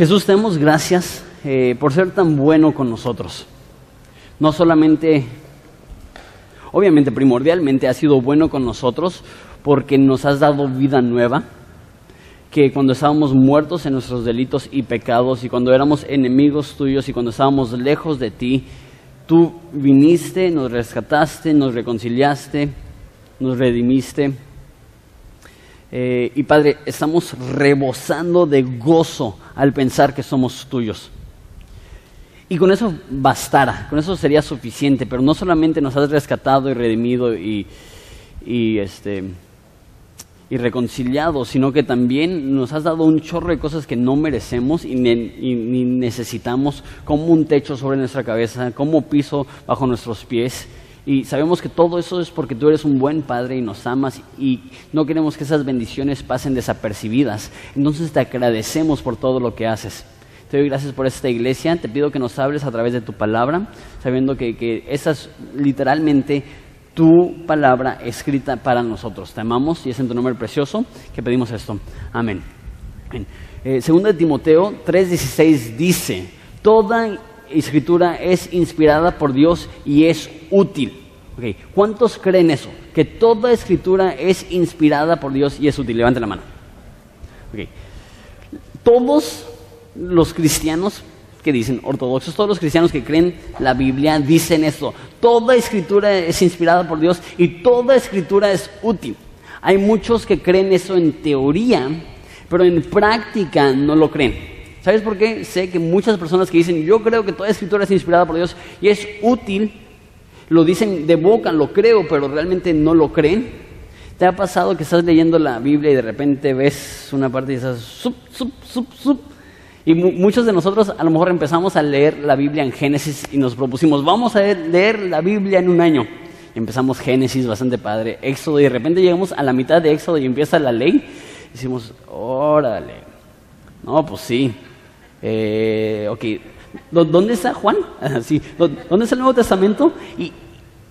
Jesús, te damos gracias eh, por ser tan bueno con nosotros. No solamente, obviamente primordialmente has sido bueno con nosotros porque nos has dado vida nueva, que cuando estábamos muertos en nuestros delitos y pecados y cuando éramos enemigos tuyos y cuando estábamos lejos de ti, tú viniste, nos rescataste, nos reconciliaste, nos redimiste. Eh, y Padre, estamos rebosando de gozo al pensar que somos tuyos. Y con eso bastara, con eso sería suficiente, pero no solamente nos has rescatado y redimido y, y este, y reconciliados, sino que también nos has dado un chorro de cosas que no merecemos y, ni necesitamos, como un techo sobre nuestra cabeza, como piso bajo nuestros pies. Y sabemos que todo eso es porque tú eres un buen padre y nos amas y no queremos que esas bendiciones pasen desapercibidas. Entonces te agradecemos por todo lo que haces. Te doy gracias por esta iglesia. Te pido que nos hables a través de tu palabra, sabiendo que, que esas literalmente tu palabra escrita para nosotros. Te amamos y es en tu nombre precioso que pedimos esto. Amén. Eh, segunda de Timoteo 3:16 dice, toda escritura es inspirada por Dios y es útil. ¿Cuántos creen eso? Que toda escritura es inspirada por Dios y es útil. Levante la mano. Todos los cristianos que dicen ortodoxos, todos los cristianos que creen la Biblia dicen esto. Toda escritura es inspirada por Dios y toda escritura es útil. Hay muchos que creen eso en teoría, pero en práctica no lo creen. ¿Sabes por qué? Sé que muchas personas que dicen, yo creo que toda escritura es inspirada por Dios y es útil, lo dicen de boca, lo creo, pero realmente no lo creen. ¿Te ha pasado que estás leyendo la Biblia y de repente ves una parte y dices, sup, sup, sup, sup, y muchos de nosotros a lo mejor empezamos a leer la Biblia en Génesis y nos propusimos, vamos a leer la Biblia en un año. empezamos Génesis, bastante padre, Éxodo, y de repente llegamos a la mitad de Éxodo y empieza la ley. Y decimos, órale, no, pues sí. Eh, ok, ¿dónde está Juan? sí. ¿Dónde está el Nuevo Testamento? Y,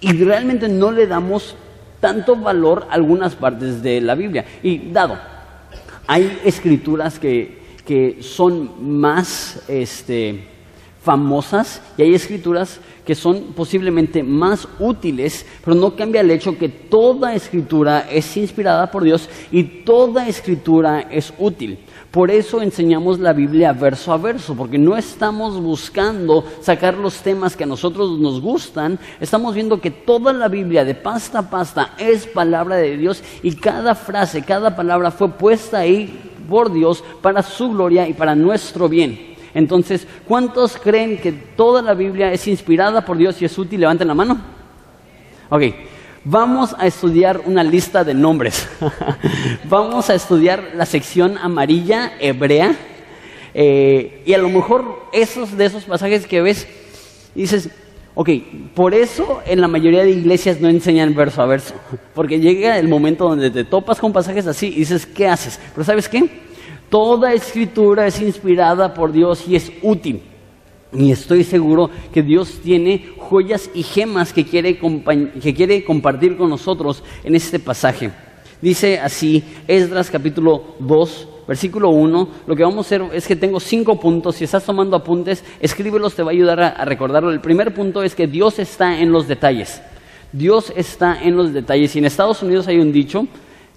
y realmente no le damos tanto valor a algunas partes de la Biblia. Y dado, hay escrituras que que son más este, famosas y hay escrituras que son posiblemente más útiles, pero no cambia el hecho que toda escritura es inspirada por Dios y toda escritura es útil. Por eso enseñamos la Biblia verso a verso, porque no estamos buscando sacar los temas que a nosotros nos gustan, estamos viendo que toda la Biblia de pasta a pasta es palabra de Dios y cada frase, cada palabra fue puesta ahí por Dios para su gloria y para nuestro bien. Entonces, ¿cuántos creen que toda la Biblia es inspirada por Dios y es útil? Levanten la mano. Ok, vamos a estudiar una lista de nombres. vamos a estudiar la sección amarilla hebrea. Eh, y a lo mejor esos de esos pasajes que ves, dices, Ok, por eso en la mayoría de iglesias no enseñan verso a verso, porque llega el momento donde te topas con pasajes así y dices, ¿qué haces? Pero ¿sabes qué? Toda escritura es inspirada por Dios y es útil. Y estoy seguro que Dios tiene joyas y gemas que quiere, que quiere compartir con nosotros en este pasaje. Dice así, Esdras capítulo 2, versículo 1, lo que vamos a hacer es que tengo cinco puntos, si estás tomando apuntes, escríbelos, te va a ayudar a, recordarlo. El primer punto es que Dios está en los detalles. Dios está en los detalles. Y en Estados Unidos hay un dicho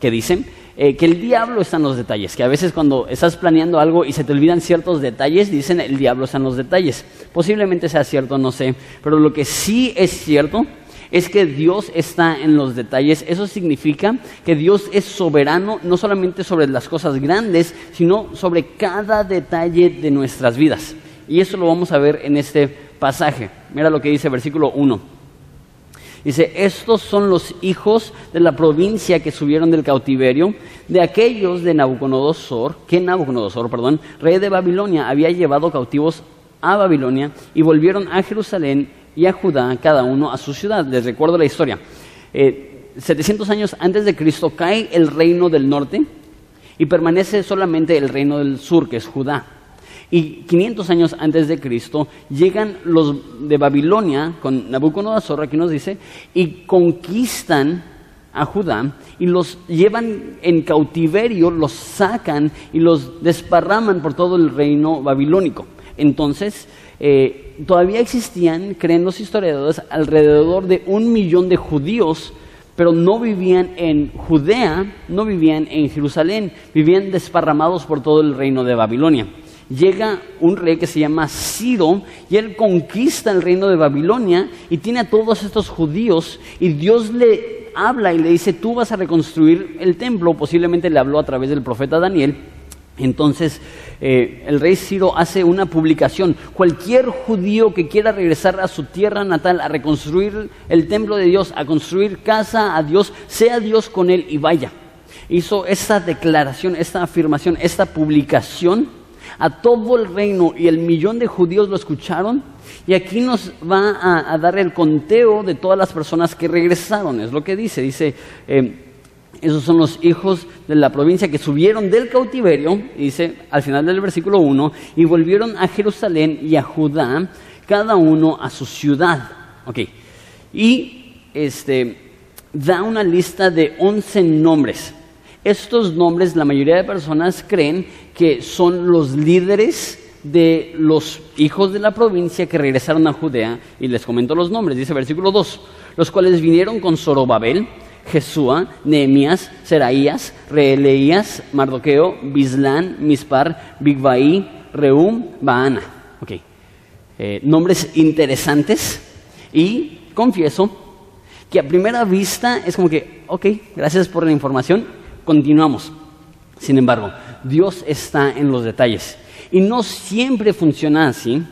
que dicen eh, que el diablo está en los detalles, que a veces cuando estás planeando algo y se te olvidan ciertos detalles, dicen el diablo está en los detalles. Posiblemente sea cierto, no sé, pero lo que sí es cierto es que Dios está en los detalles. Eso significa que Dios es soberano no solamente sobre las cosas grandes, sino sobre cada detalle de nuestras vidas. Y eso lo vamos a ver en este pasaje. Mira lo que dice versículo 1. Dice, estos son los hijos de la provincia que subieron del cautiverio, de aquellos de Nabucodonosor, que Nabucodonosor, perdón, rey de Babilonia, había llevado cautivos a Babilonia y volvieron a Jerusalén y a Judá, cada uno a su ciudad. Les recuerdo la historia. 700 eh, años antes de Cristo cae el reino del norte y permanece solamente el reino del sur, que es Judá. Y 500 años antes de Cristo llegan los de Babilonia con Nabucodonosor, aquí nos dice, y conquistan a Judá y los llevan en cautiverio, los sacan y los desparraman por todo el reino babilónico. Entonces, eh, todavía existían, creen los historiadores, alrededor de un millón de judíos, pero no vivían en Judea, no vivían en Jerusalén, vivían desparramados por todo el reino de Babilonia. Llega un rey que se llama Ciro y él conquista el reino de Babilonia y tiene a todos estos judíos y Dios le habla y le dice, tú vas a reconstruir el templo, posiblemente le habló a través del profeta Daniel. Entonces eh, el rey Ciro hace una publicación. Cualquier judío que quiera regresar a su tierra natal a reconstruir el templo de Dios, a construir casa a Dios, sea Dios con él y vaya. Hizo esta declaración, esta afirmación, esta publicación a todo el reino y el millón de judíos lo escucharon. Y aquí nos va a, dar el conteo de todas las personas que regresaron. Es lo que dice. Dice, eh, esos son los hijos de la provincia que subieron del cautiverio, dice al final del versículo 1, y volvieron a Jerusalén y a Judá, cada uno a su ciudad. Y este, da una lista de 11 nombres. Estos nombres la mayoría de personas creen que son los líderes de los hijos de la provincia que regresaron a Judea, y les comento los nombres, dice versículo 2, los cuales vinieron con Zorobabel, Jesúa, Nehemías, Seraías, Reeleías, Mardoqueo, Bislán, Mispar, Bigvaí, Reum, Baana. Ok. Eh, nombres interesantes y confieso que a primera vista es como que, ok, gracias por la información, continuamos. Sin embargo, Dios está en los detalles y no siempre funciona así,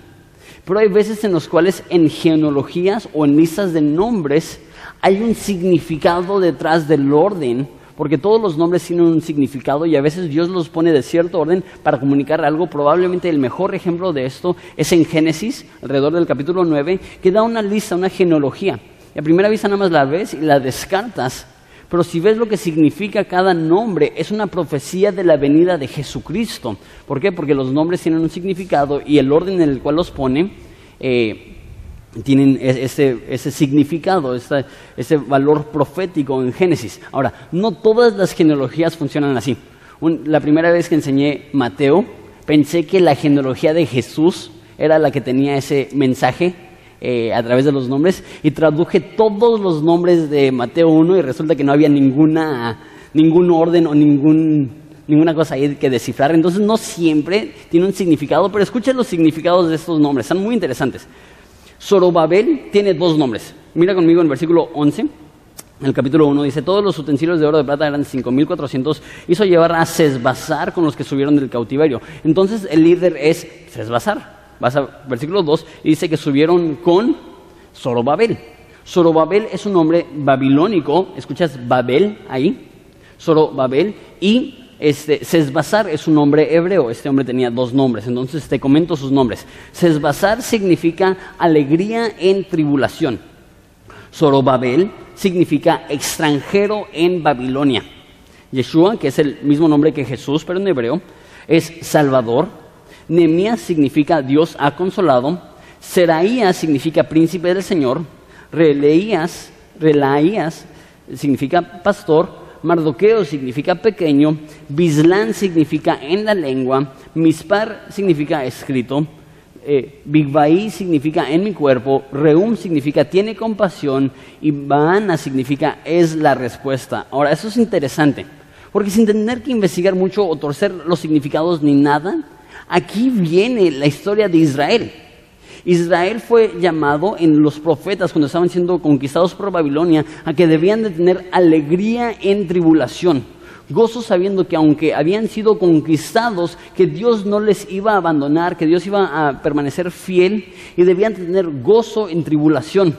pero hay veces en los cuales en genealogías o en listas de nombres hay un significado detrás del orden, porque todos los nombres tienen un significado y a veces Dios los pone de cierto orden para comunicar algo. Probablemente el mejor ejemplo de esto es en Génesis, alrededor del capítulo 9, que da una lista, una genealogía. Y a primera vista nada más la ves y la descartas. Pero si ves lo que significa cada nombre, es una profecía de la venida de Jesucristo. ¿Por qué? Porque los nombres tienen un significado y el orden en el cual los pone eh, tienen ese, ese significado, ese valor profético en Génesis. Ahora, no todas las genealogías funcionan así. la primera vez que enseñé Mateo, pensé que la genealogía de Jesús era la que tenía ese mensaje eh, a través de los nombres y traduje todos los nombres de Mateo 1 y resulta que no había ninguna, ningún orden o ninguna cosa ahí que descifrar. Entonces no siempre tiene un significado, pero escuchen los significados de estos nombres, son muy interesantes. Zorobabel tiene dos nombres. Mira conmigo en el versículo 11. En el capítulo 1 dice, todos los utensilios de oro de plata eran 5.400, hizo llevar a Sesbazar con los que subieron del cautiverio. Entonces el líder es Sesbazar. Vas a versículo 2 y dice que subieron con Zorobabel. Zorobabel es un nombre babilónico, escuchas Babel ahí, Zorobabel, y este, Sesbazar es un nombre hebreo, este hombre tenía dos nombres, entonces te comento sus nombres. Sesbazar significa alegría en tribulación. Zorobabel significa extranjero en Babilonia. Yeshua, que es el mismo nombre que Jesús, pero en hebreo, es Salvador. Nemías significa Dios ha consolado. Seraías significa príncipe del Señor. Releías, Relaías significa pastor. Mardoqueo significa pequeño, Bislán significa en la lengua, Mispar significa escrito, eh, significa en mi cuerpo, Reum significa tiene compasión y Baana significa es la respuesta. Ahora, eso es interesante, porque sin tener que investigar mucho o torcer los significados ni nada, aquí viene la historia de Israel. Israel fue llamado en los profetas cuando estaban siendo conquistados por Babilonia a que debían de tener alegría en tribulación, gozo sabiendo que aunque habían sido conquistados, que Dios no les iba a abandonar, que Dios iba a permanecer fiel y debían tener gozo en tribulación.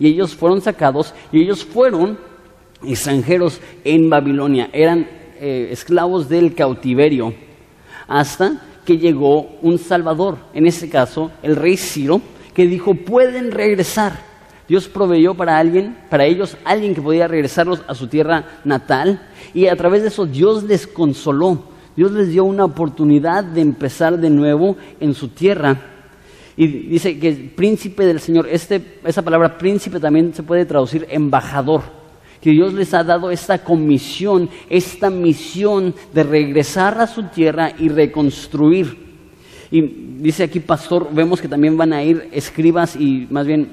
Y ellos fueron sacados y ellos fueron extranjeros en Babilonia, eran eh, esclavos del cautiverio hasta que llegó un Salvador, en este caso el rey Ciro, que dijo, pueden regresar. Dios proveyó para alguien, para ellos, alguien que podía regresarlos a su tierra natal y a través de eso Dios les consoló. Dios les dio una oportunidad de empezar de nuevo en su tierra. Y dice que príncipe del Señor, este, esa palabra príncipe también se puede traducir embajador. Que Dios les ha dado esta comisión, esta misión de regresar a su tierra y reconstruir. Y dice aquí, pastor, vemos que también van a ir escribas y más bien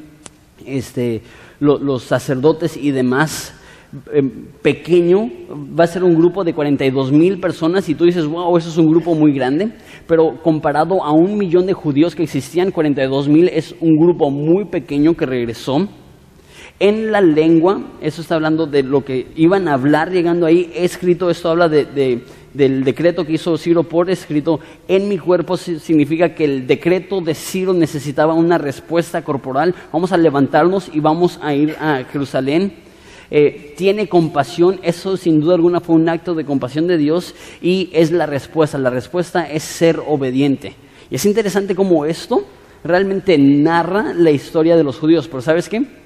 este, los sacerdotes y demás. Em, pequeño, va a ser un grupo de 42 mil personas y tú dices, wow, eso es un grupo muy grande, pero comparado a un millón de judíos que existían, 42 mil es un grupo muy pequeño que regresó en la lengua, eso está hablando de lo que iban a hablar llegando ahí, escrito, esto habla de, del decreto que hizo Ciro por escrito, en mi cuerpo significa que el decreto de Ciro necesitaba una respuesta corporal, vamos a levantarnos y vamos a ir a Jerusalén. Eh, tiene compasión, eso sin duda alguna fue un acto de compasión de Dios y es la respuesta, la respuesta es ser obediente. Y es interesante cómo esto realmente narra la historia de los judíos, pero ¿sabes qué?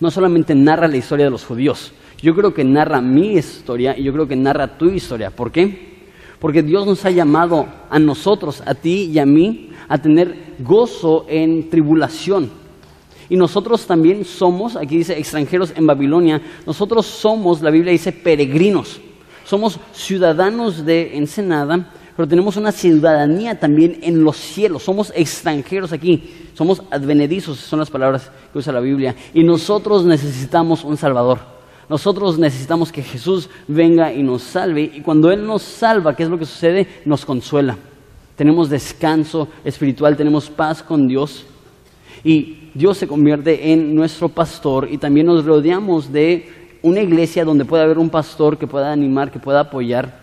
No solamente narra la historia de los judíos, yo creo que narra mi historia y yo creo que narra tu historia. ¿Por qué? Porque Dios nos ha llamado a nosotros, a ti y a mí, a tener gozo en tribulación. Y nosotros también somos, aquí dice extranjeros en Babilonia, nosotros somos, la Biblia dice, peregrinos. Somos ciudadanos de Ensenada, pero tenemos una ciudadanía también en los cielos. Somos extranjeros aquí, somos advenedizos, son las palabras que usa la Biblia. Y nosotros necesitamos un Salvador. Nosotros necesitamos que Jesús venga y nos salve. Y cuando Él nos salva, ¿qué es lo que sucede? Nos consuela. Tenemos descanso espiritual, tenemos paz con Dios. Y Dios se convierte en nuestro pastor y también nos rodeamos de una iglesia donde pueda haber un pastor que pueda animar, que pueda apoyar.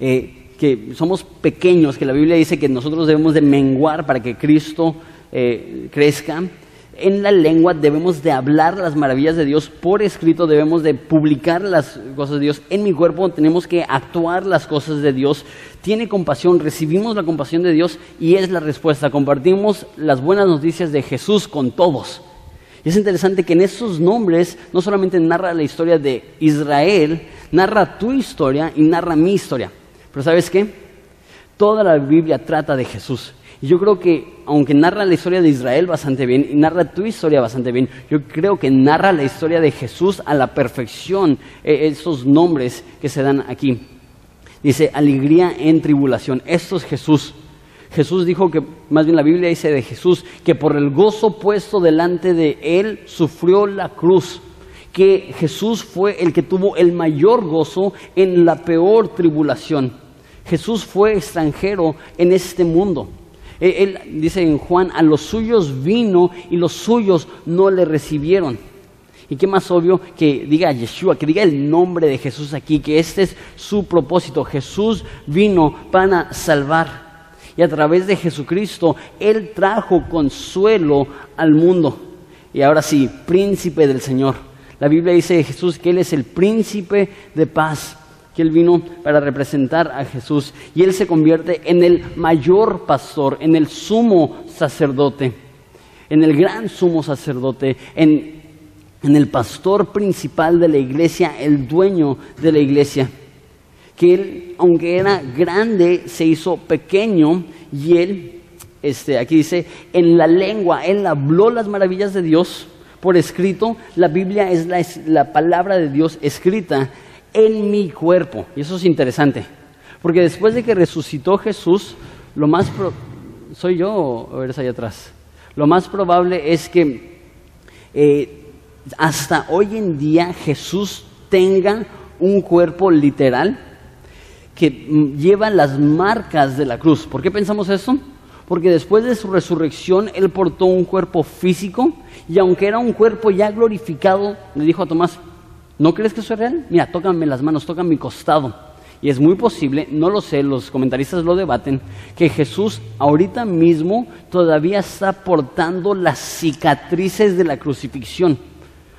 Eh, que somos pequeños, que la Biblia dice que nosotros debemos de menguar para que Cristo eh, crezca. En la lengua debemos de hablar las maravillas de Dios, por escrito debemos de publicar las cosas de Dios. En mi cuerpo tenemos que actuar las cosas de Dios. Tiene compasión, recibimos la compasión de Dios y es la respuesta. Compartimos las buenas noticias de Jesús con todos. Y es interesante que en esos nombres no solamente narra la historia de Israel, narra tu historia y narra mi historia. Pero ¿sabes qué? Toda la Biblia trata de Jesús. Y yo creo que, aunque narra la historia de Israel bastante bien y narra tu historia bastante bien, yo creo que narra la historia de Jesús a la perfección, eh, esos nombres que se dan aquí. Dice, alegría en tribulación. Esto es Jesús. Jesús dijo que, más bien la Biblia dice de Jesús, que por el gozo puesto delante de él sufrió la cruz que Jesús fue el que tuvo el mayor gozo en la peor tribulación. Jesús fue extranjero en este mundo. Él, dice en Juan, a los suyos vino y los suyos no le recibieron. Y qué más obvio que diga Yeshua, que diga el nombre de Jesús aquí, que este es su propósito. Jesús vino para salvar. Y a través de Jesucristo, Él trajo consuelo al mundo. Y ahora sí, príncipe del Señor. La Biblia dice de Jesús que Él es el príncipe de paz que Él vino para representar a Jesús y Él se convierte en el mayor pastor, en el sumo sacerdote, en el gran sumo sacerdote, en, en el pastor principal de la iglesia, el dueño de la iglesia. Que Él, aunque era grande, se hizo pequeño y Él, este, aquí dice, en la lengua, Él habló las maravillas de Dios por escrito. La Biblia es la, la palabra de Dios escrita en mi cuerpo. Y eso es interesante. Porque después de que resucitó Jesús, lo más... ¿Soy yo o eres allá atrás? Lo más probable es que eh, hasta hoy en día Jesús tenga un cuerpo literal que lleva las marcas de la cruz. ¿Por qué pensamos eso? Porque después de su resurrección Él portó un cuerpo físico y aunque era un cuerpo ya glorificado, le dijo a Tomás, ¿No crees que eso es real? Mira, tócame las manos, toca mi costado. Y es muy posible, no lo sé, los comentaristas lo debaten, que Jesús ahorita mismo todavía está portando las cicatrices de la crucifixión.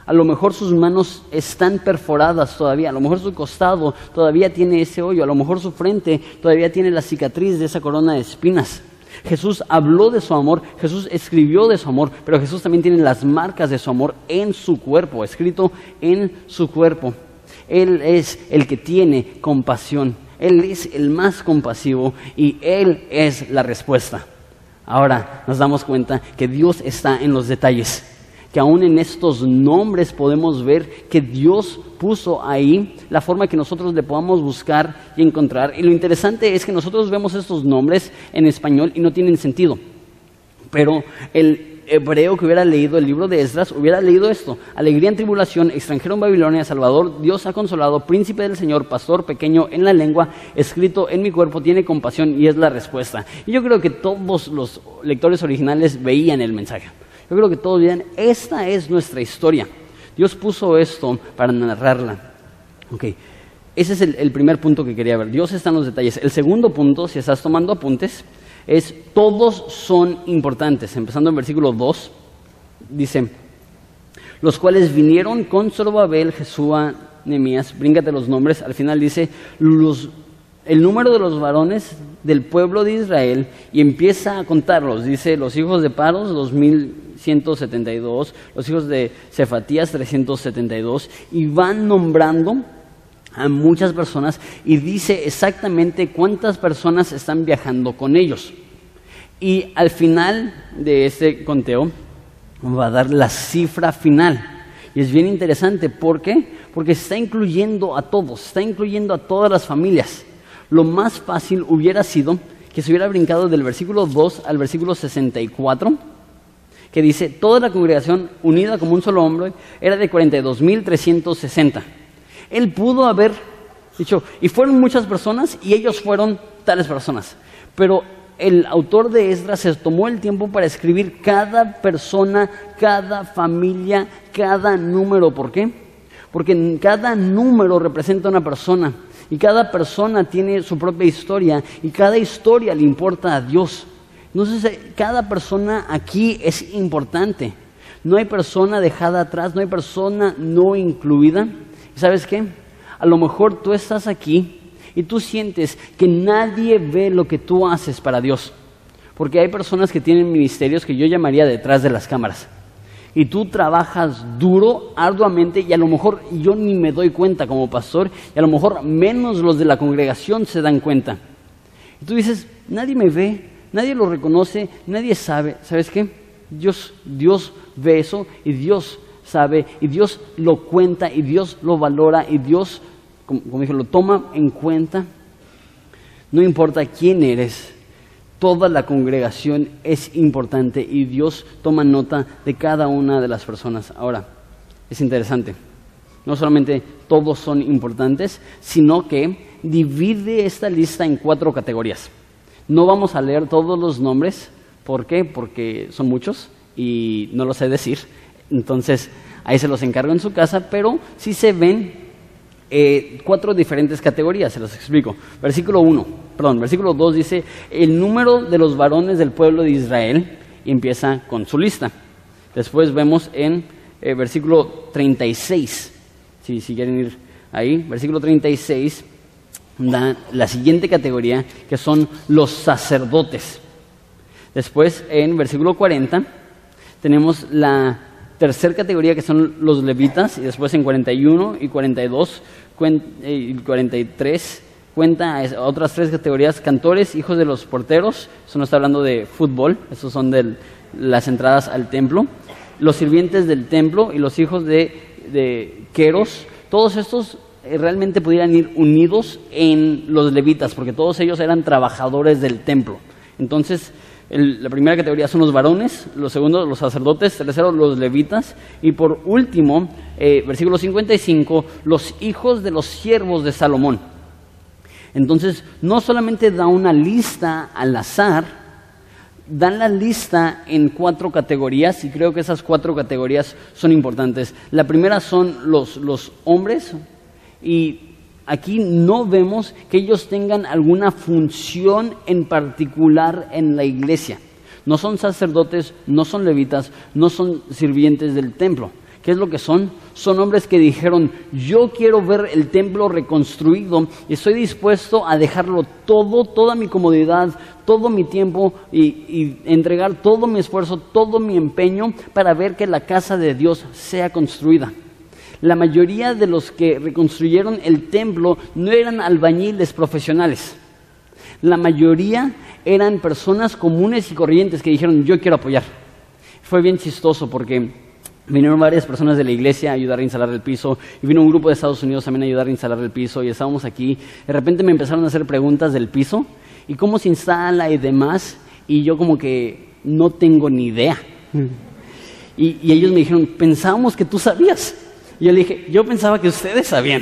A lo mejor sus manos están perforadas todavía, a lo mejor su costado todavía tiene ese hoyo, a lo mejor su frente todavía tiene la cicatriz de esa corona de espinas. Jesús habló de su amor, Jesús escribió de su amor, pero Jesús también tiene las marcas de su amor en su cuerpo, escrito en su cuerpo. Él es el que tiene compasión, Él es el más compasivo y Él es la respuesta. Ahora nos damos cuenta que Dios está en los detalles que aún en estos nombres podemos ver que Dios puso ahí la forma que nosotros le podamos buscar y encontrar. Y lo interesante es que nosotros vemos estos nombres en español y no tienen sentido. Pero el hebreo que hubiera leído el libro de Esdras hubiera leído esto. Alegría en tribulación, extranjero en Babilonia, Salvador, Dios ha consolado, príncipe del Señor, pastor pequeño en la lengua, escrito en mi cuerpo, tiene compasión y es la respuesta. Y yo creo que todos los lectores originales veían el mensaje. Yo creo que todos veían, esta es nuestra historia. Dios puso esto para narrarla. Ok, ese es el, el primer punto que quería ver. Dios está en los detalles. El segundo punto, si estás tomando apuntes, es todos son importantes. Empezando en versículo 2, dice, los cuales vinieron con Zorobabel, Jesúa, Nemías, bríngate los nombres, al final dice, los, el número de los varones del pueblo de Israel y empieza a contarlos. Dice, los hijos de Paros, 2172, los hijos de Cefatías, 372, y van nombrando a muchas personas y dice exactamente cuántas personas están viajando con ellos. Y al final de este conteo va a dar la cifra final. Y es bien interesante, ¿por qué? Porque está incluyendo a todos, está incluyendo a todas las familias. Lo más fácil hubiera sido que se hubiera brincado del versículo 2 al versículo 64, que dice, toda la congregación unida como un solo hombre era de 42.360. Él pudo haber dicho, y fueron muchas personas y ellos fueron tales personas. Pero el autor de Esdras se tomó el tiempo para escribir cada persona, cada familia, cada número. ¿Por qué? Porque cada número representa una persona y cada persona tiene su propia historia y cada historia le importa a Dios. Entonces, eh, cada persona aquí es importante. No hay persona dejada atrás, no hay persona no incluida. ¿Sabes qué? A lo mejor tú estás aquí y tú sientes que nadie ve lo que tú haces para Dios. Porque hay personas que tienen ministerios que yo llamaría detrás de las cámaras. Y tú trabajas duro, arduamente, y a lo mejor yo ni me doy cuenta como pastor, y a lo mejor menos los de la congregación se dan cuenta. Y tú dices, nadie me ve, nadie lo reconoce, nadie sabe. ¿Sabes qué? Dios, Dios ve eso y Dios sabe y Dios lo cuenta y Dios lo valora y Dios, como, como lo toma en cuenta. No importa quién eres, toda la congregación es importante y Dios toma nota de cada una de las personas. Ahora, es interesante. No solamente todos son importantes, sino que divide esta lista en cuatro categorías. No vamos a leer todos los nombres. ¿Por qué? Porque son muchos y no lo sé decir. Entonces, ahí se los encargo en su casa, pero sí se ven eh, cuatro diferentes categorías, se los explico. Versículo 1, perdón, versículo 2 dice, el número de los varones del pueblo de Israel empieza con su lista. Después vemos en eh, versículo 36, si, si quieren ir ahí, versículo 36 da la siguiente categoría, que son los sacerdotes. Después, en versículo 40, tenemos la tercera categoría que son los levitas, y después en 41 y 42 eh, y 43 cuenta a otras tres categorías, cantores, hijos de los porteros, eso no está hablando de fútbol, esos son de las entradas al templo, los sirvientes del templo y los hijos de, de Queros, todos estos eh, realmente pudieran ir unidos en los levitas, porque todos ellos eran trabajadores del templo. Entonces, el, la primera categoría son los varones, los segundos los sacerdotes, tercero los levitas y por último, eh, versículo 55, los hijos de los siervos de Salomón. Entonces, no solamente da una lista al azar, dan la lista en cuatro categorías y creo que esas cuatro categorías son importantes. La primera son los, los hombres y aquí no vemos que ellos tengan alguna función en particular en la iglesia. No son sacerdotes, no son levitas, no son sirvientes del templo. ¿Qué es lo que son? Son hombres que dijeron, yo quiero ver el templo reconstruido y estoy dispuesto a dejarlo todo, toda mi comodidad, todo mi tiempo y, y, entregar todo mi esfuerzo, todo mi empeño para ver que la casa de Dios sea construida. La mayoría de los que reconstruyeron el templo no eran albañiles profesionales. La mayoría eran personas comunes y corrientes que dijeron, yo quiero apoyar. Fue bien chistoso porque Vinieron varias personas de la iglesia a ayudar a instalar el piso y vino un grupo de Estados Unidos también a ayudar a instalar el piso y estábamos aquí. De repente me empezaron a hacer preguntas del piso y cómo se instala y demás y yo como que no tengo ni idea. Y, y ellos me dijeron, pensábamos que tú sabías. Y yo le dije, yo pensaba que ustedes sabían.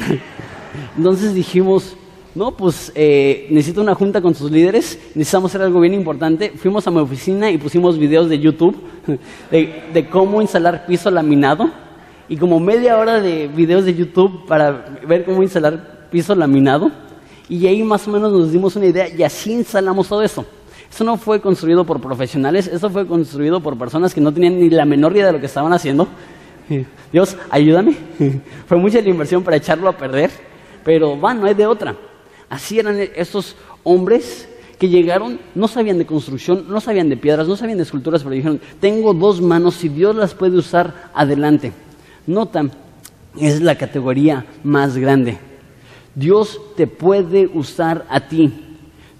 Entonces dijimos, no, pues eh, necesito una junta con sus líderes, necesitamos hacer algo bien importante. Fuimos a mi oficina y pusimos videos de YouTube de, de cómo instalar piso laminado y como media hora de videos de YouTube para ver cómo instalar piso laminado. Y ahí más o menos nos dimos una idea y así instalamos todo eso. Eso no fue construido por profesionales, eso fue construido por personas que no tenían ni la menor idea de lo que estaban haciendo. Dios, ayúdame. Fue mucha la inversión para echarlo a perder, pero va, no hay de otra. Así eran estos hombres que llegaron, no sabían de construcción, no sabían de piedras, no sabían de esculturas, pero dijeron, tengo dos manos, si Dios las puede usar, adelante. Nota, es la categoría más grande. Dios te puede usar a ti.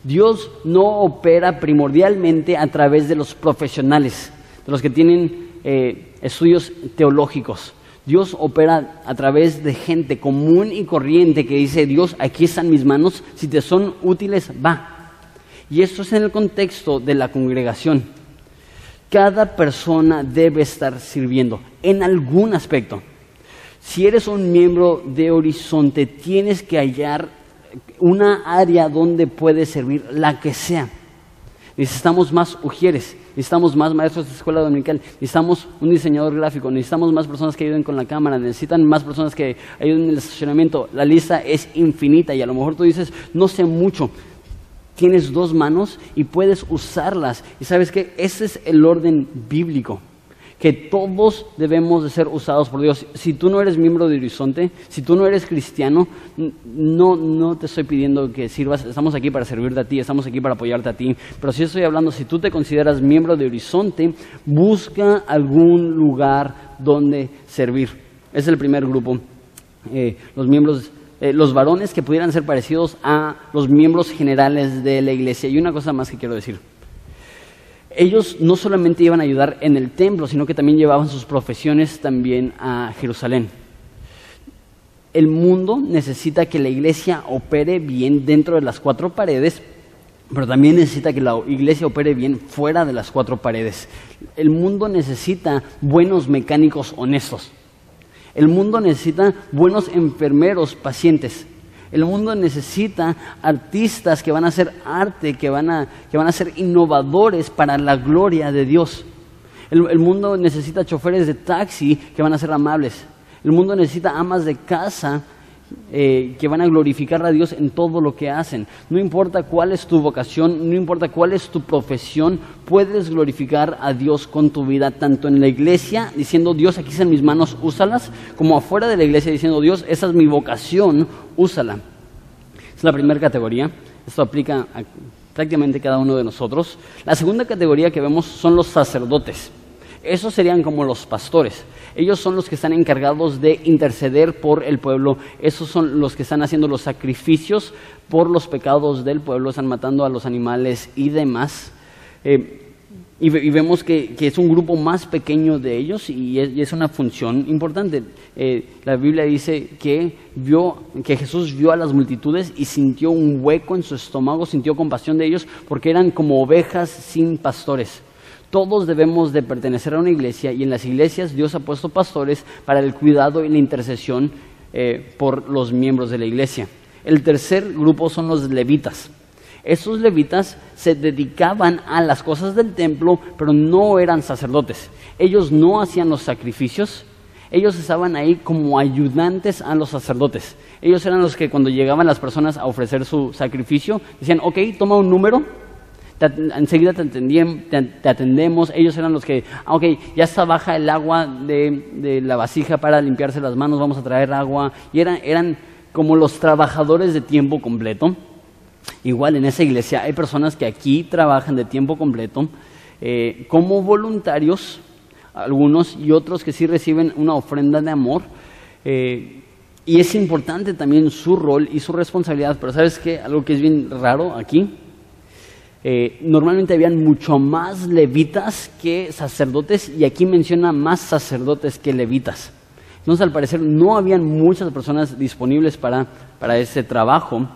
Dios no opera primordialmente a través de los profesionales, de los que tienen eh, estudios teológicos. Dios opera a través de gente común y corriente que dice, Dios, aquí están mis manos, si te son útiles, va. Y esto es en el contexto de la congregación. Cada persona debe estar sirviendo en algún aspecto. Si eres un miembro de Horizonte, tienes que hallar una área donde puedes servir, la que sea. Necesitamos más ujieres, necesitamos más maestros de escuela dominical, necesitamos un diseñador gráfico, necesitamos más personas que ayuden con la cámara, necesitan más personas que ayuden en el estacionamiento. La lista es infinita y a lo mejor tú dices, no sé mucho. Tienes dos manos y puedes usarlas. Y sabes que ese es el orden bíblico que todos debemos de ser usados por Dios. Si tú no eres miembro de Horizonte, si tú no eres cristiano, no, no te estoy pidiendo que sirvas, estamos aquí para servirte a ti, estamos aquí para apoyarte a ti, pero si estoy hablando, si tú te consideras miembro de Horizonte, busca algún lugar donde servir. Es el primer grupo. Eh, los miembros eh, los varones que pudieran ser parecidos a los miembros generales de la iglesia. Y una cosa más que quiero decir ellos no solamente iban a ayudar en el templo, sino que también llevaban sus profesiones también a Jerusalén. El mundo necesita que la iglesia opere bien dentro de las cuatro paredes, pero también necesita que la iglesia opere bien fuera de las cuatro paredes. El mundo necesita buenos mecánicos honestos. El mundo necesita buenos enfermeros pacientes. El mundo necesita artistas que van a hacer arte, que van a, que van a ser innovadores para la gloria de Dios. El, mundo necesita choferes de taxi que van a ser amables. El mundo necesita amas de casa eh, que van a glorificar a Dios en todo lo que hacen. No importa cuál es tu vocación, no importa cuál es tu profesión, puedes glorificar a Dios con tu vida, tanto en la iglesia diciendo Dios aquí están mis manos, úsalas, como afuera de la iglesia diciendo Dios, esa es mi vocación, úsala. Es la primera categoría. Esto aplica a prácticamente cada uno de nosotros. La segunda categoría que vemos son los sacerdotes. Esos serían como los pastores. Ellos son los que están encargados de interceder por el pueblo. Esos son los que están haciendo los sacrificios por los pecados del pueblo. Están matando a los animales y demás. Eh, y, vemos que, es un grupo más pequeño de ellos y es, una función importante. Eh, la Biblia dice que, vio, que Jesús vio a las multitudes y sintió un hueco en su estómago, sintió compasión de ellos porque eran como ovejas sin pastores. Todos debemos de pertenecer a una iglesia y en las iglesias Dios ha puesto pastores para el cuidado y la intercesión eh, por los miembros de la iglesia. El tercer grupo son los levitas. Esos levitas se dedicaban a las cosas del templo, pero no eran sacerdotes. Ellos no hacían los sacrificios, ellos estaban ahí como ayudantes a los sacerdotes. Ellos eran los que cuando llegaban las personas a ofrecer su sacrificio, decían, ok, toma un número, enseguida te, atendemos. Ellos eran los que, ah, ok, ya está baja el agua de, de, la vasija para limpiarse las manos, vamos a traer agua. Y eran, eran como los trabajadores de tiempo completo. Igual en esa iglesia hay personas que aquí trabajan de tiempo completo eh, como voluntarios, algunos y otros que sí reciben una ofrenda de amor. Eh, y es importante también su rol y su responsabilidad, pero ¿sabes qué? Algo que es bien raro aquí. Eh, normalmente habían mucho más levitas que sacerdotes y aquí menciona más sacerdotes que levitas. Entonces al parecer no habían muchas personas disponibles para, para ese trabajo.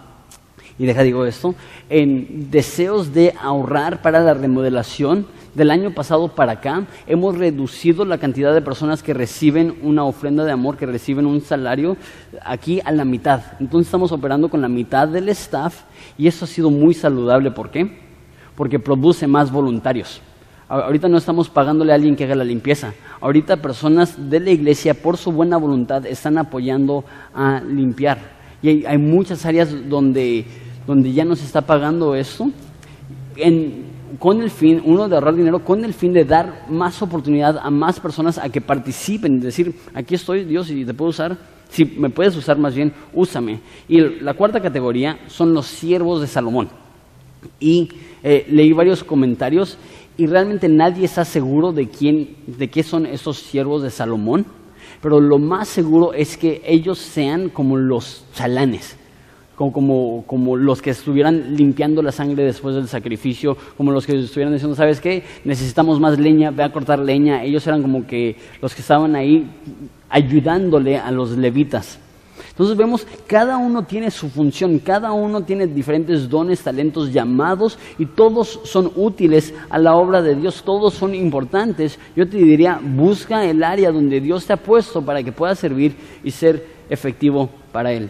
Y deja digo esto, en deseos de ahorrar para la remodelación, del año pasado para acá hemos reducido la cantidad de personas que reciben una ofrenda de amor, que reciben un salario, aquí a la mitad. Entonces estamos operando con la mitad del staff y eso ha sido muy saludable. ¿Por qué? Porque produce más voluntarios. Ahorita no estamos pagándole a alguien que haga la limpieza. Ahorita personas de la iglesia, por su buena voluntad, están apoyando a limpiar. Y hay, muchas áreas donde, donde ya no se está pagando esto. Con el fin, uno de ahorrar dinero, con el fin de dar más oportunidad a más personas a que participen, decir, aquí estoy Dios y te puedo usar, si me puedes usar más bien, úsame. Y la cuarta categoría son los siervos de Salomón. Y eh, leí varios comentarios y realmente nadie está seguro de quién, de qué son esos siervos de Salomón, pero lo más seguro es que ellos sean como los chalanes como, como, los que estuvieran limpiando la sangre después del sacrificio, como los que estuvieran diciendo, ¿sabes qué? Necesitamos más leña, ve a cortar leña. Ellos eran como que los que estaban ahí ayudándole a los levitas. Entonces vemos, cada uno tiene su función, cada uno tiene diferentes dones, talentos llamados y todos son útiles a la obra de Dios, todos son importantes. Yo te diría, busca el área donde Dios te ha puesto para que puedas servir y ser efectivo para Él.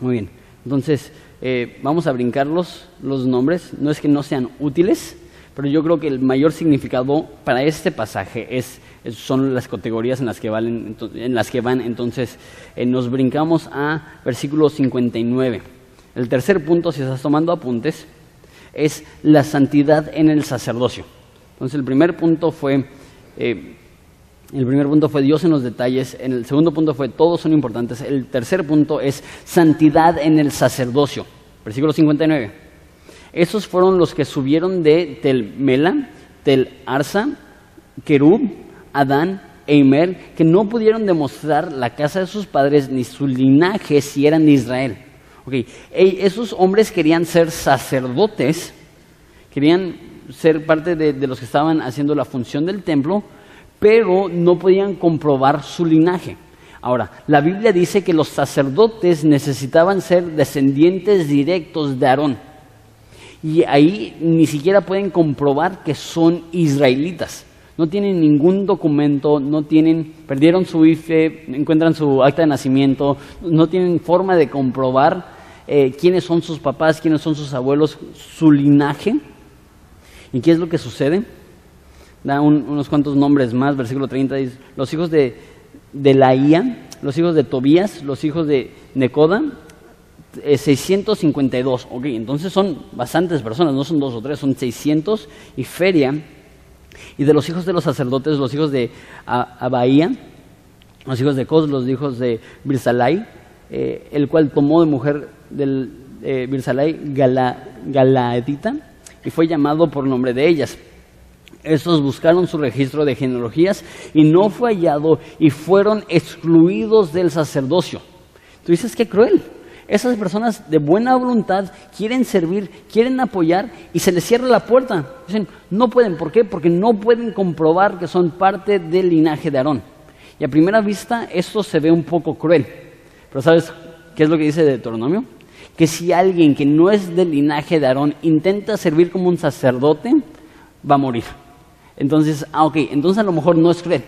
Muy bien. Entonces, eh, vamos a brincar los, nombres. No es que no sean útiles, pero yo creo que el mayor significado para este pasaje es, son las categorías en las que, valen, en las que van. Entonces, eh, nos brincamos a versículo 59. El tercer punto, si estás tomando apuntes, es la santidad en el sacerdocio. Entonces, el primer punto fue eh, el primer punto fue Dios en los detalles. el segundo punto fue todos son importantes. El tercer punto es santidad en el sacerdocio. Versículo 59. Esos fueron los que subieron de Tel Mela, Tel Arsa, Kerub, Adán e Imer, que no pudieron demostrar la casa de sus padres ni su linaje si eran de Israel. Okay. Esos hombres querían ser sacerdotes, querían ser parte de los que estaban haciendo la función del templo, pero no podían comprobar su linaje. Ahora, la Biblia dice que los sacerdotes necesitaban ser descendientes directos de Aarón. Y ahí ni siquiera pueden comprobar que son israelitas. No tienen ningún documento, no tienen, perdieron su IFE, encuentran su acta de nacimiento, no tienen forma de comprobar eh, quiénes son sus papás, quiénes son sus abuelos, su linaje. ¿Y qué es lo que sucede? da unos cuantos nombres más, versículo 30 dice, los hijos de, de Laía, los hijos de Tobías, los hijos de Necoda, 652. Eh, ok, entonces son bastantes personas, no son dos o tres, son 600 y feria. Y de los hijos de los sacerdotes, los hijos de Abaía, los hijos de Cos, los hijos de Birsalai, eh, el cual tomó de mujer del eh, Birsalai Galaedita y fue llamado por nombre de ellas. Estos buscaron su registro de genealogías y no fue hallado y fueron excluidos del sacerdocio. Tú dices, qué cruel. Esas personas de buena voluntad quieren servir, quieren apoyar y se les cierra la puerta. Dicen, no pueden. ¿Por qué? Porque no pueden comprobar que son parte del linaje de Aarón. Y a primera vista esto se ve un poco cruel. Pero ¿sabes qué es lo que dice Deuteronomio? Que si alguien que no es del linaje de Aarón intenta servir como un sacerdote, va a morir. Entonces, ah, ok, entonces a lo mejor no es cruel.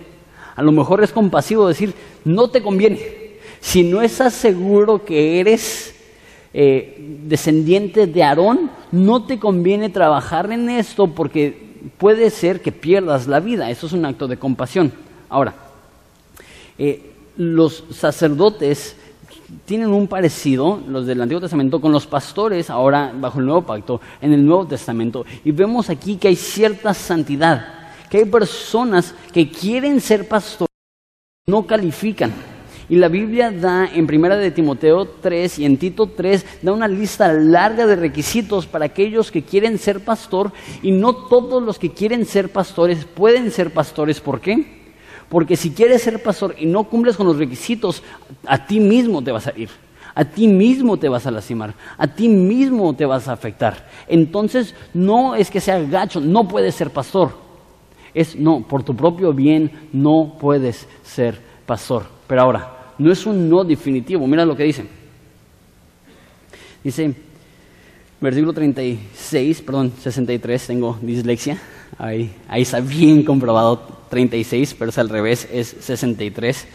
A lo mejor es compasivo decir, no te conviene. Si no estás seguro que eres eh, descendiente de Aarón, no te conviene trabajar en esto porque puede ser que pierdas la vida. Eso es un acto de compasión. Ahora, eh, los sacerdotes tienen un parecido, los del Antiguo Testamento, con los pastores ahora bajo el Nuevo Pacto, en el Nuevo Testamento. Y vemos aquí que hay cierta santidad, que hay personas que quieren ser pastores, no califican. Y la Biblia da en Primera de Timoteo 3 y en Tito 3 da una lista larga de requisitos para aquellos que quieren ser pastor y no todos los que quieren ser pastores pueden ser pastores. ¿Por qué? Porque si quieres ser pastor y no cumples con los requisitos, a ti mismo te vas a ir. A ti mismo te vas a lastimar, a ti mismo te vas a afectar. Entonces, no es que sea gacho, no puedes ser pastor. Es, no, por tu propio bien no puedes ser pastor. Pero ahora, no es un no definitivo. Mira lo que dice. Dice, versículo 36, perdón, 63, tengo dislexia. Ahí, ahí está bien comprobado 36, pero es al revés, es 63.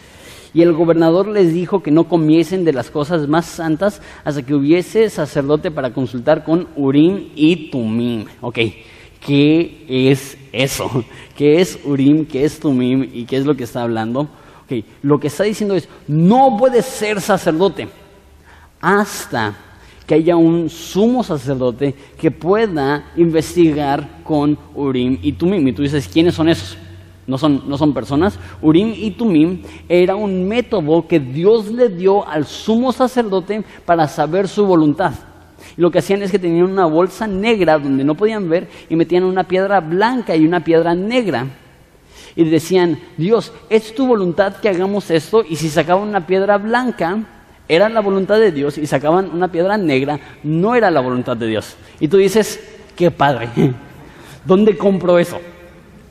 Y el gobernador les dijo que no comiesen de las cosas más santas hasta que hubiese sacerdote para consultar con Urim y Tumim. Ok, ¿qué es eso? ¿Qué es Urim? ¿Qué es Tumim? ¿Y qué es lo que está hablando? Lo que está diciendo es, no puedes ser sacerdote hasta que haya un sumo sacerdote que pueda investigar con Urim y Tumim. Y tú dices, ¿quiénes son esos? no son, no son personas. Urim y Tumim era un método que Dios le dio al sumo sacerdote para saber su voluntad. Y lo que hacían es que tenían una bolsa negra donde no podían ver y metían una piedra blanca y una piedra negra. Y decían, Dios, es tu voluntad que hagamos esto. Y si sacaban una piedra blanca, era la voluntad de Dios. Y sacaban una piedra negra, no era la voluntad de Dios. Y tú dices, qué padre. ¿Dónde compro eso?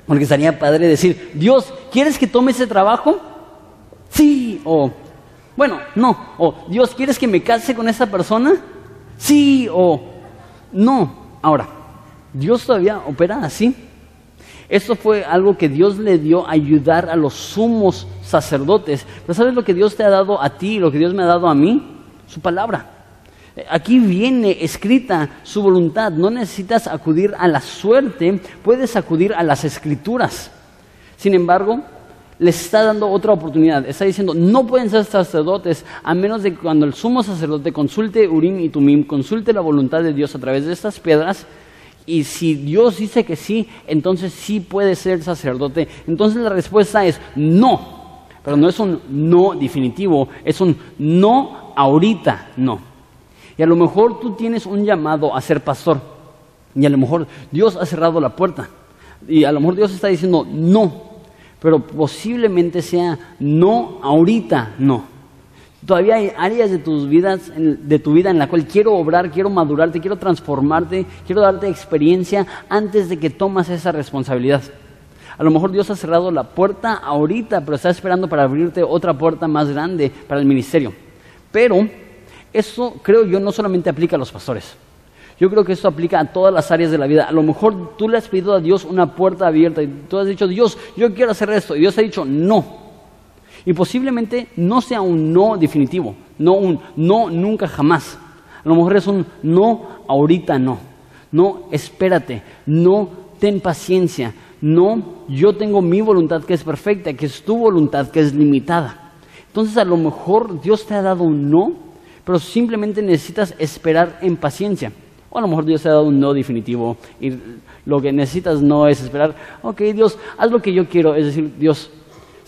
Porque estaría padre decir, Dios, ¿quieres que tome ese trabajo? Sí, o bueno, no, o Dios, ¿quieres que me case con esa persona? Sí, o no. Ahora, Dios todavía opera así. Esto fue algo que Dios le dio a ayudar a los sumos sacerdotes. Pero ¿sabes lo que Dios te ha dado a ti, lo que Dios me ha dado a mí? Su palabra. Aquí viene escrita su voluntad. No necesitas acudir a la suerte, puedes acudir a las escrituras. Sin embargo, les está dando otra oportunidad. Está diciendo, no pueden ser sacerdotes a menos de que cuando el sumo sacerdote consulte Urim y Tumim, consulte la voluntad de Dios a través de estas piedras. Y si Dios dice que sí, entonces sí puede ser sacerdote. Entonces la respuesta es no. Pero no es un no definitivo, es un no ahorita, no. Y a lo mejor tú tienes un llamado a ser pastor. Y a lo mejor Dios ha cerrado la puerta. Y a lo mejor Dios está diciendo no. Pero posiblemente sea no ahorita, no. Todavía hay áreas de, tus vidas, de tu vida en la cual quiero obrar, quiero madurarte, quiero transformarte, quiero darte experiencia antes de que tomas esa responsabilidad. A lo mejor Dios ha cerrado la puerta ahorita, pero está esperando para abrirte otra puerta más grande para el ministerio. Pero eso creo yo no solamente aplica a los pastores. Yo creo que esto aplica a todas las áreas de la vida. A lo mejor tú le has pedido a Dios una puerta abierta y tú has dicho, Dios, yo quiero hacer esto. Y Dios ha dicho, no. Y posiblemente no sea un no definitivo, no un no nunca jamás. A lo mejor es un no ahorita no. No, espérate, no, ten paciencia. No, yo tengo mi voluntad que es perfecta, que es tu voluntad que es limitada. Entonces a lo mejor Dios te ha dado un no pero simplemente necesitas esperar en paciencia. O a lo mejor Dios te ha dado un no definitivo y lo que necesitas no es esperar, ok Dios, haz lo que yo quiero, es decir, Dios,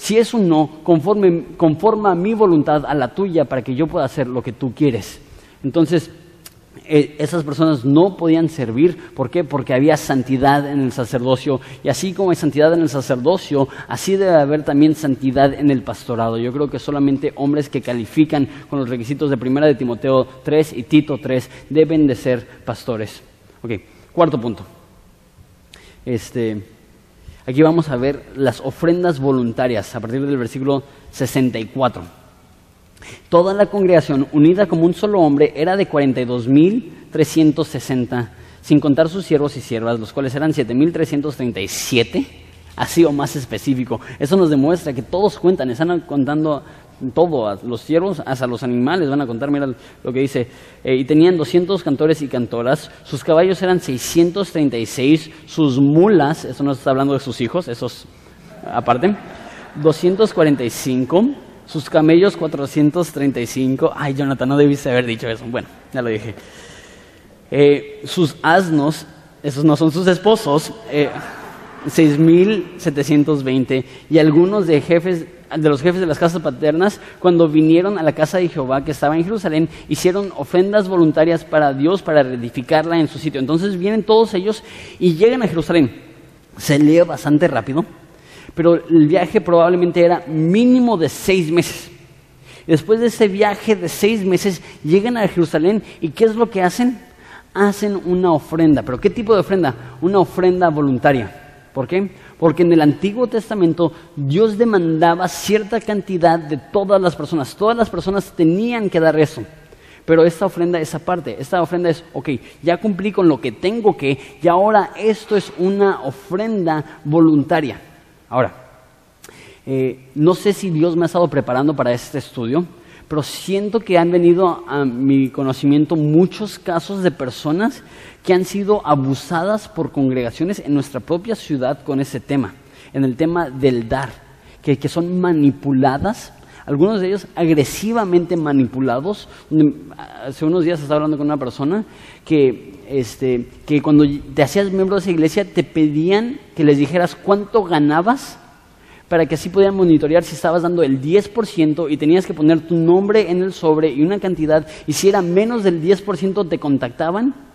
si es un no, conforme, conforma mi voluntad a la tuya para que yo pueda hacer lo que tú quieres. Entonces, eh, esas personas no podían servir. ¿Por qué? Porque había santidad en el sacerdocio. Y así como hay santidad en el sacerdocio, así debe haber también santidad en el pastorado. Yo creo que solamente hombres que califican con los requisitos de Primera de Timoteo 3 y Tito 3 deben de ser pastores. Ok, cuarto punto. Este, aquí vamos a ver las ofrendas voluntarias a partir del versículo 64. Toda la congregación, unida como un solo hombre, era de 42.360, sin contar sus siervos y siervas, los cuales eran 7.337, así o más específico. Eso nos demuestra que todos cuentan, están contando todo, los siervos, hasta los animales van a contar, mira lo que dice, eh, y tenían 200 cantores y cantoras, sus caballos eran 636, sus mulas, eso no está hablando de sus hijos, esos aparte, 245 sus camellos 435. Ay, Jonathan, no debiste haber dicho eso. Bueno, ya lo dije. Eh, sus asnos, esos no son sus esposos, eh, 6.720. Y algunos de, jefes, de los jefes de las casas paternas, cuando vinieron a la casa de Jehová que estaba en Jerusalén, hicieron ofrendas voluntarias para Dios para reedificarla en su sitio. Entonces vienen todos ellos y llegan a Jerusalén. Se lee bastante rápido pero el viaje probablemente era mínimo de seis meses. Después de ese viaje de seis meses, llegan a Jerusalén y ¿qué es lo que hacen? Hacen una ofrenda. ¿Pero qué tipo de ofrenda? Una ofrenda voluntaria. ¿Por qué? Porque en el Antiguo Testamento Dios demandaba cierta cantidad de todas las personas. Todas las personas tenían que dar eso. Pero esta ofrenda es aparte. Esta ofrenda es, ok, ya cumplí con lo que tengo que, y ahora esto es una ofrenda voluntaria. Ahora, eh, no sé si Dios me ha estado preparando para este estudio, pero siento que han venido a mi conocimiento muchos casos de personas que han sido abusadas por congregaciones en nuestra propia ciudad con ese tema, en el tema del dar, que, son manipuladas algunos de ellos agresivamente manipulados. Hace unos días estaba hablando con una persona que, este, que cuando te hacías miembro de esa iglesia te pedían que les dijeras cuánto ganabas para que así pudieran monitorear si estabas dando el 10% y tenías que poner tu nombre en el sobre y una cantidad, y si era menos del 10% te contactaban.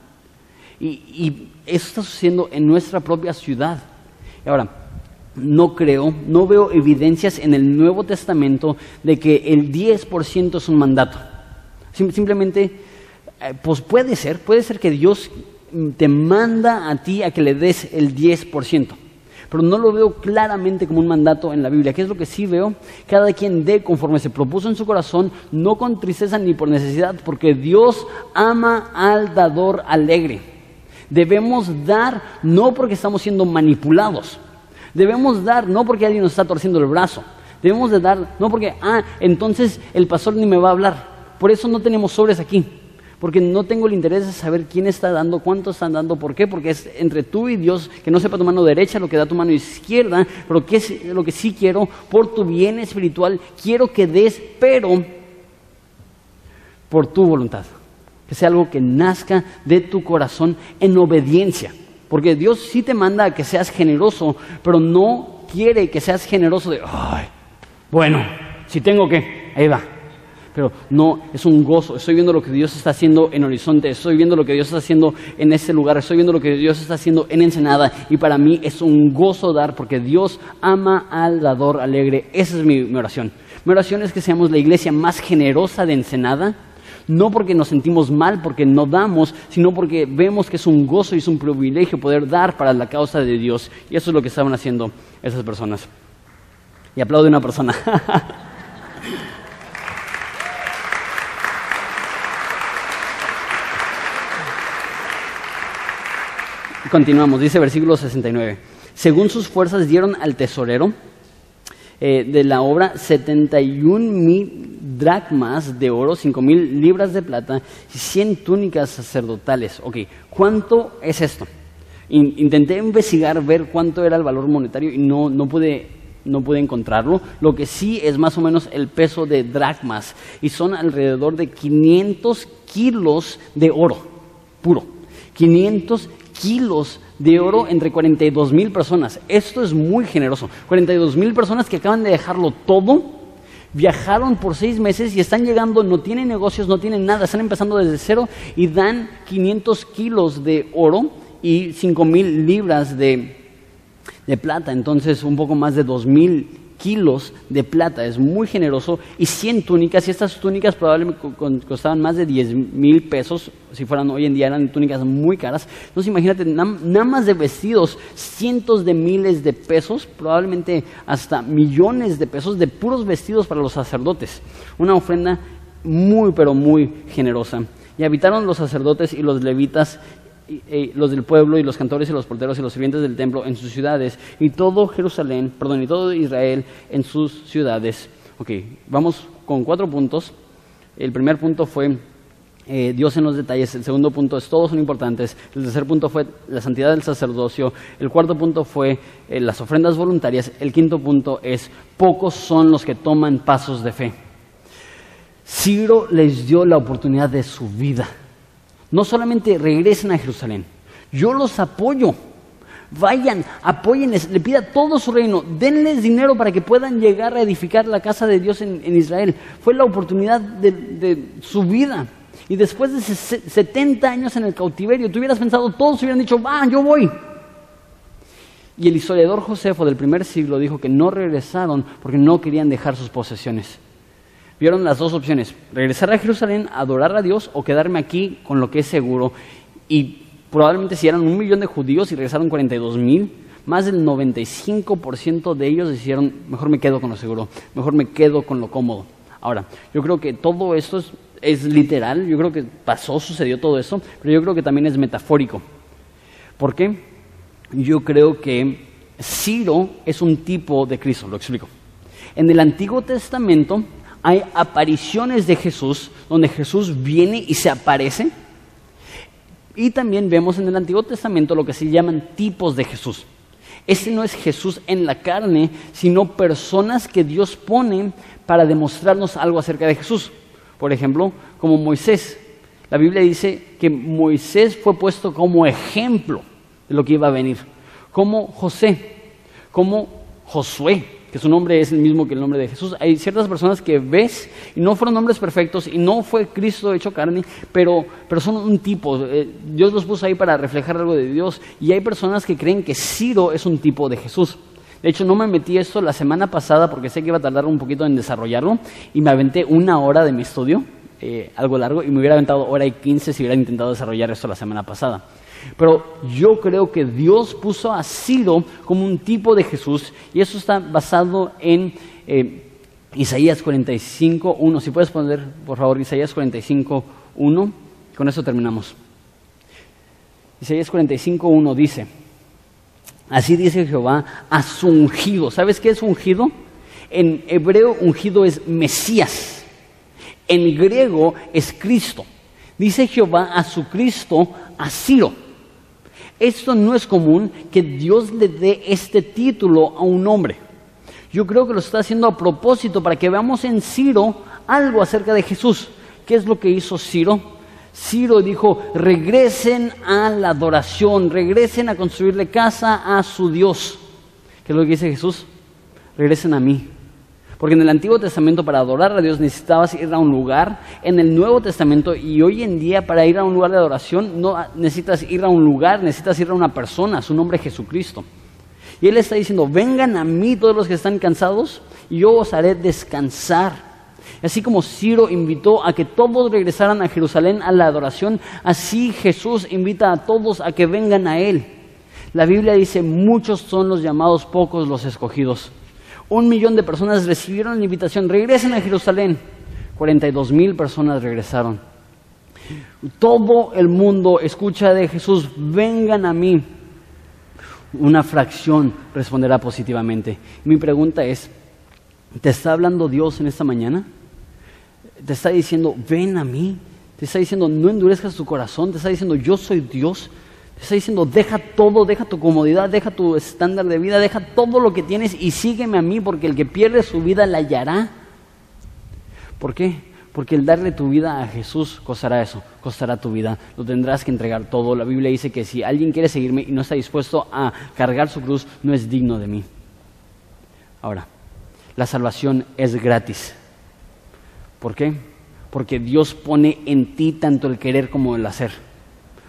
Y, eso está sucediendo en nuestra propia ciudad. Ahora, no creo, no veo evidencias en el Nuevo Testamento de que el 10% es un mandato. Simplemente, eh, pues puede ser, puede ser que Dios te manda a ti a que le des el 10% pero no lo veo claramente como un mandato en la Biblia. ¿Qué es lo que sí veo? Cada quien dé conforme se propuso en su corazón, no con tristeza ni por necesidad, porque Dios ama al dador alegre. Debemos dar no porque estamos siendo manipulados. Debemos dar no porque alguien nos está torciendo el brazo. Debemos de dar no porque, ah, entonces el pastor ni me va a hablar. Por eso no tenemos sobres aquí porque no tengo el interés de saber quién está dando, cuánto están dando, por qué, porque es entre tú y Dios que no sepa tu mano derecha lo que da tu mano izquierda, pero ¿qué es lo que sí quiero? Por tu bien espiritual, quiero que des, pero por tu voluntad, que sea algo que nazca de tu corazón en obediencia, porque Dios sí te manda a que seas generoso, pero no quiere que seas generoso de, ay, bueno, si tengo que, ahí va, pero no, es un gozo. Estoy viendo lo que Dios está haciendo en Horizonte, estoy viendo lo que Dios está haciendo en este lugar, estoy viendo lo que Dios está haciendo en Ensenada y para mí es un gozo dar porque Dios ama al dador alegre. Esa es mi, mi oración. Mi oración es que seamos la iglesia más generosa de Ensenada, no porque nos sentimos mal, porque no damos, sino porque vemos que es un gozo y es un privilegio poder dar para la causa de Dios. Y eso es lo que estaban haciendo esas personas. Y aplaude una persona. Continuamos, dice versículo 69. Según sus fuerzas dieron al tesorero eh, de la obra 71 mil dracmas de oro, 5 mil libras de plata y 100 túnicas sacerdotales. Ok, ¿cuánto es esto? intenté investigar, ver cuánto era el valor monetario y no, no pude no pude encontrarlo. Lo que sí es más o menos el peso de dracmas y son alrededor de 500 kilos de oro puro. 500 kilos de oro entre 42 mil personas. Esto es muy generoso. 42 mil personas que acaban de dejarlo todo, viajaron por seis meses y están llegando, no tienen negocios, no tienen nada, están empezando desde cero y dan 500 kilos de oro y 5 mil libras de, de plata. Entonces, un poco más de 2 mil kilos de plata, es muy generoso, y 100 túnicas, y estas túnicas probablemente costaban más de 10 mil pesos, si fueran hoy en día eran túnicas muy caras. Entonces imagínate, nada más de vestidos, cientos de miles de pesos, probablemente hasta millones de pesos de puros vestidos para los sacerdotes. Una ofrenda muy, pero muy generosa. Y habitaron los sacerdotes y los levitas los del pueblo y los cantores y los porteros y los sirvientes del templo en sus ciudades y todo Jerusalén, perdón, y todo Israel en sus ciudades. Ok, vamos con cuatro puntos. El primer punto fue eh, Dios en los detalles. El segundo punto es todos son importantes. El tercer punto fue la santidad del sacerdocio. El cuarto punto fue eh, las ofrendas voluntarias. El quinto punto es pocos son los que toman pasos de fe. Ciro les dio la oportunidad de su vida no solamente regresen a Jerusalén, yo los apoyo. Vayan, apóyenles, le pida todo su reino, denles dinero para que puedan llegar a edificar la casa de Dios en, Israel. Fue la oportunidad de, su vida. Y después de 70 años en el cautiverio, tú hubieras pensado, todos hubieran dicho, va, yo voy. Y el historiador Josefo del primer siglo dijo que no regresaron porque no querían dejar sus posesiones. Vieron las dos opciones, regresar a Jerusalén, adorar a Dios o quedarme aquí con lo que es seguro. Y probablemente si eran un millón de judíos y regresaron 42 mil, más del 95% de ellos dijeron, mejor me quedo con lo seguro, mejor me quedo con lo cómodo. Ahora, yo creo que todo esto es, es literal, yo creo que pasó, sucedió todo eso, pero yo creo que también es metafórico. ¿Por qué? Yo creo que Ciro es un tipo de Cristo, lo explico. En el Antiguo Testamento hay apariciones de Jesús, donde Jesús viene y se aparece. Y también vemos en el Antiguo Testamento lo que se llaman tipos de Jesús. Ese no es Jesús en la carne, sino personas que Dios pone para demostrarnos algo acerca de Jesús. Por ejemplo, como Moisés. La Biblia dice que Moisés fue puesto como ejemplo de lo que iba a venir. Como José, como Josué, que su nombre es el mismo que el nombre de Jesús. Hay ciertas personas que ves y no fueron nombres perfectos y no fue Cristo hecho carne, pero, pero son un tipo. Eh, Dios los puso ahí para reflejar algo de Dios y hay personas que creen que Ciro es un tipo de Jesús. De hecho, no me metí esto la semana pasada porque sé que iba a tardar un poquito en desarrollarlo y me aventé una hora de mi estudio, eh, algo largo, y me hubiera aventado hora y quince si hubiera intentado desarrollar esto la semana pasada. Pero yo creo que Dios puso a Ciro como un tipo de Jesús y eso está basado en eh, Isaías 45, 1. Si puedes poner, por favor, Isaías 45, 1. Con eso terminamos. Isaías 45, 1 dice, así dice Jehová a su ungido. ¿Sabes qué es ungido? En hebreo ungido es Mesías. En griego es Cristo. Dice Jehová a su Cristo, a Ciro. Esto no es común que Dios le dé este título a un hombre. Yo creo que lo está haciendo a propósito para que veamos en Ciro algo acerca de Jesús. ¿Qué es lo que hizo Ciro? Ciro dijo, regresen a la adoración, regresen a construirle casa a su Dios. ¿Qué es lo que dice Jesús? Regresen a mí. Porque en el Antiguo Testamento para adorar a Dios necesitabas ir a un lugar. En el Nuevo Testamento y hoy en día para ir a un lugar de adoración no necesitas ir a un lugar, necesitas ir a una persona, su nombre es Jesucristo. Y Él está diciendo, vengan a mí todos los que están cansados y yo os haré descansar. Así como Ciro invitó a que todos regresaran a Jerusalén a la adoración, así Jesús invita a todos a que vengan a Él. La Biblia dice, muchos son los llamados, pocos los escogidos. Un millón de personas recibieron la invitación, regresen a Jerusalén. 42 mil personas regresaron. Todo el mundo escucha de Jesús, vengan a mí. Una fracción responderá positivamente. Mi pregunta es, ¿te está hablando Dios en esta mañana? ¿Te está diciendo, ven a mí? ¿Te está diciendo, no endurezcas tu corazón? ¿Te está diciendo, yo soy Dios? Está diciendo, deja todo, deja tu comodidad, deja tu estándar de vida, deja todo lo que tienes y sígueme a mí, porque el que pierde su vida la hallará. ¿Por qué? Porque el darle tu vida a Jesús costará eso, costará tu vida. Lo tendrás que entregar todo. La Biblia dice que si alguien quiere seguirme y no está dispuesto a cargar su cruz, no es digno de mí. Ahora, la salvación es gratis. ¿Por qué? Porque Dios pone en ti tanto el querer como el hacer.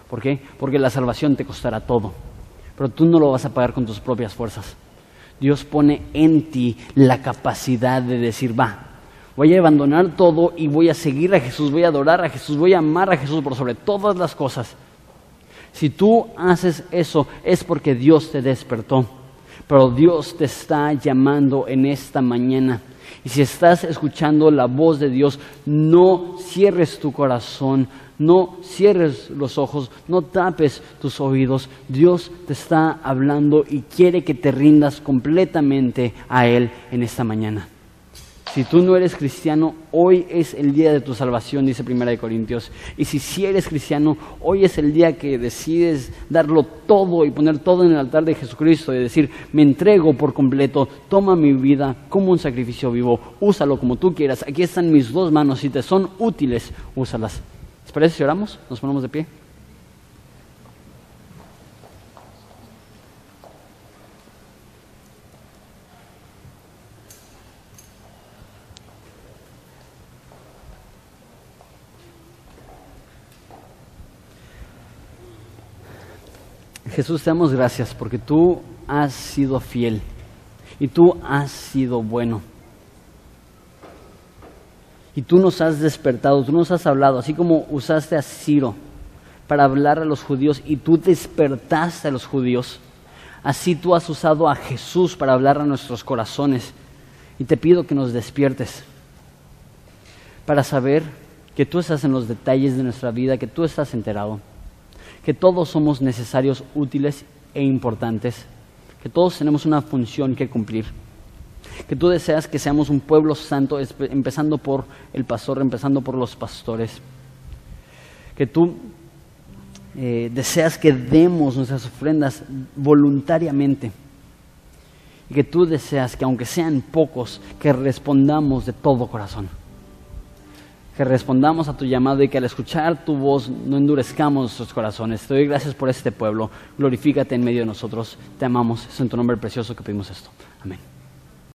¿Por qué? Porque la salvación te costará todo, pero tú no lo vas a pagar con tus propias fuerzas. Dios pone en ti la capacidad de decir, va, voy a abandonar todo y voy a seguir a Jesús, voy a adorar a Jesús, voy a amar a Jesús por sobre todas las cosas. Si tú haces eso es porque Dios te despertó, pero Dios te está llamando en esta mañana. Y si estás escuchando la voz de Dios, no cierres tu corazón, no cierres los ojos, no tapes tus oídos. Dios te está hablando y quiere que te rindas completamente a Él en esta mañana. Si tú no eres cristiano, hoy es el día de tu salvación, dice Primera de Corintios. Y si sí eres cristiano, hoy es el día que decides darlo todo y poner todo en el altar de Jesucristo y decir, me entrego por completo, toma mi vida como un sacrificio vivo, úsalo como tú quieras. Aquí están mis dos manos, si te son útiles, úsalas. ¿Les parece si oramos? Nos ponemos de pie. Jesús, te damos gracias porque tú has sido fiel y tú has sido bueno. Y tú nos has despertado, tú nos has hablado, así como usaste a Ciro para hablar a los judíos y tú despertaste a los judíos. Así tú has usado a Jesús para hablar a nuestros corazones. Y te pido que nos despiertes para saber que tú estás en los detalles de nuestra vida, que tú estás enterado, que todos somos necesarios, útiles e importantes, que todos tenemos una función que cumplir, que tú deseas que seamos un pueblo santo, empezando por el pastor, empezando por los pastores, que tú eh, deseas que demos nuestras ofrendas voluntariamente y que tú deseas que aunque sean pocos, que respondamos de todo corazón que respondamos a tu llamado y que al escuchar tu voz no endurezcamos nuestros corazones. Te doy gracias por este pueblo. Glorifícate en medio de nosotros. Te amamos. Es en tu nombre precioso que pedimos esto. Amén.